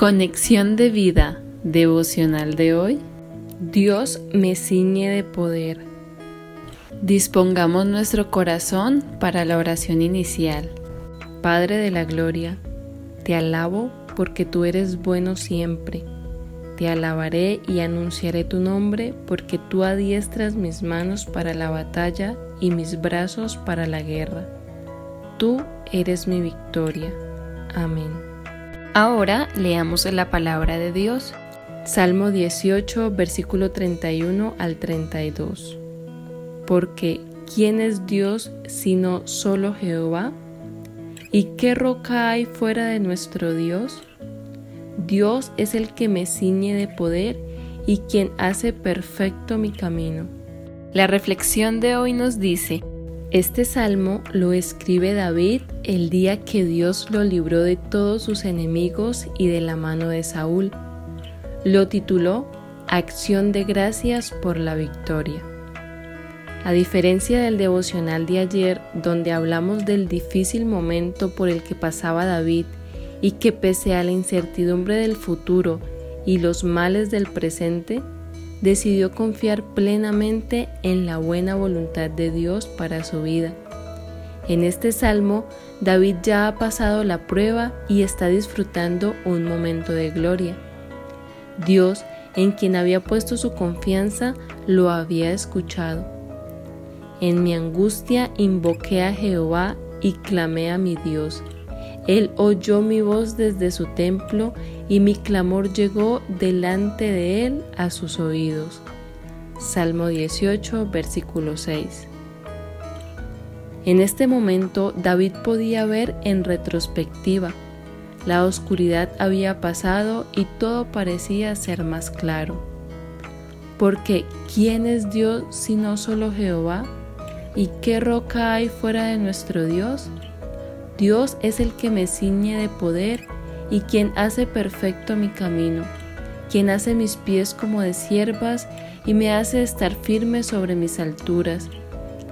Conexión de vida devocional de hoy. Dios me ciñe de poder. Dispongamos nuestro corazón para la oración inicial. Padre de la Gloria, te alabo porque tú eres bueno siempre. Te alabaré y anunciaré tu nombre porque tú adiestras mis manos para la batalla y mis brazos para la guerra. Tú eres mi victoria. Amén. Ahora leamos la palabra de Dios. Salmo 18, versículo 31 al 32. Porque ¿quién es Dios sino solo Jehová? ¿Y qué roca hay fuera de nuestro Dios? Dios es el que me ciñe de poder y quien hace perfecto mi camino. La reflexión de hoy nos dice, este salmo lo escribe David el día que Dios lo libró de todos sus enemigos y de la mano de Saúl. Lo tituló Acción de Gracias por la Victoria. A diferencia del devocional de ayer, donde hablamos del difícil momento por el que pasaba David y que pese a la incertidumbre del futuro y los males del presente, decidió confiar plenamente en la buena voluntad de Dios para su vida. En este salmo, David ya ha pasado la prueba y está disfrutando un momento de gloria. Dios, en quien había puesto su confianza, lo había escuchado. En mi angustia invoqué a Jehová y clamé a mi Dios. Él oyó mi voz desde su templo y mi clamor llegó delante de él a sus oídos. Salmo 18, versículo 6. En este momento David podía ver en retrospectiva. La oscuridad había pasado y todo parecía ser más claro. Porque ¿quién es Dios sino solo Jehová? ¿Y qué roca hay fuera de nuestro Dios? Dios es el que me ciñe de poder y quien hace perfecto mi camino, quien hace mis pies como de siervas y me hace estar firme sobre mis alturas,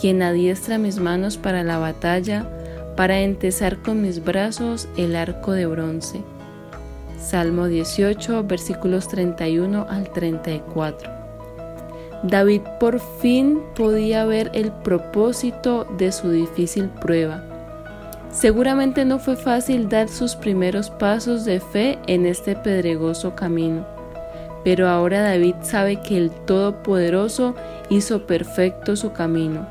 quien adiestra mis manos para la batalla, para entesar con mis brazos el arco de bronce. Salmo 18, versículos 31 al 34. David por fin podía ver el propósito de su difícil prueba Seguramente no fue fácil dar sus primeros pasos de fe en este pedregoso camino, pero ahora David sabe que el Todopoderoso hizo perfecto su camino.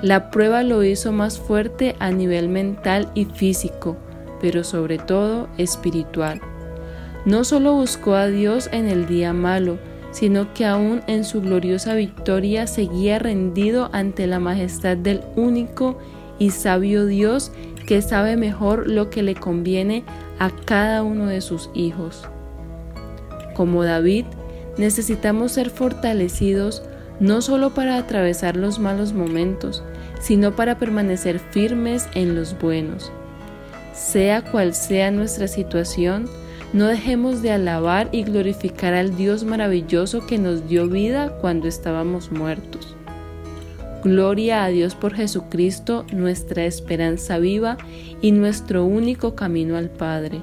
La prueba lo hizo más fuerte a nivel mental y físico, pero sobre todo espiritual. No solo buscó a Dios en el día malo, sino que aún en su gloriosa victoria seguía rendido ante la majestad del único y sabio Dios que sabe mejor lo que le conviene a cada uno de sus hijos. Como David, necesitamos ser fortalecidos no solo para atravesar los malos momentos, sino para permanecer firmes en los buenos. Sea cual sea nuestra situación, no dejemos de alabar y glorificar al Dios maravilloso que nos dio vida cuando estábamos muertos. Gloria a Dios por Jesucristo, nuestra esperanza viva y nuestro único camino al Padre.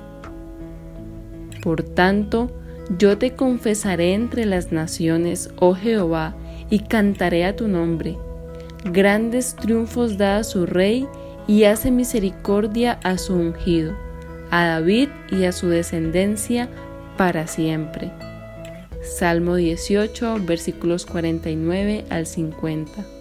Por tanto, yo te confesaré entre las naciones, oh Jehová, y cantaré a tu nombre. Grandes triunfos da a su rey y hace misericordia a su ungido, a David y a su descendencia para siempre. Salmo 18, versículos 49 al 50.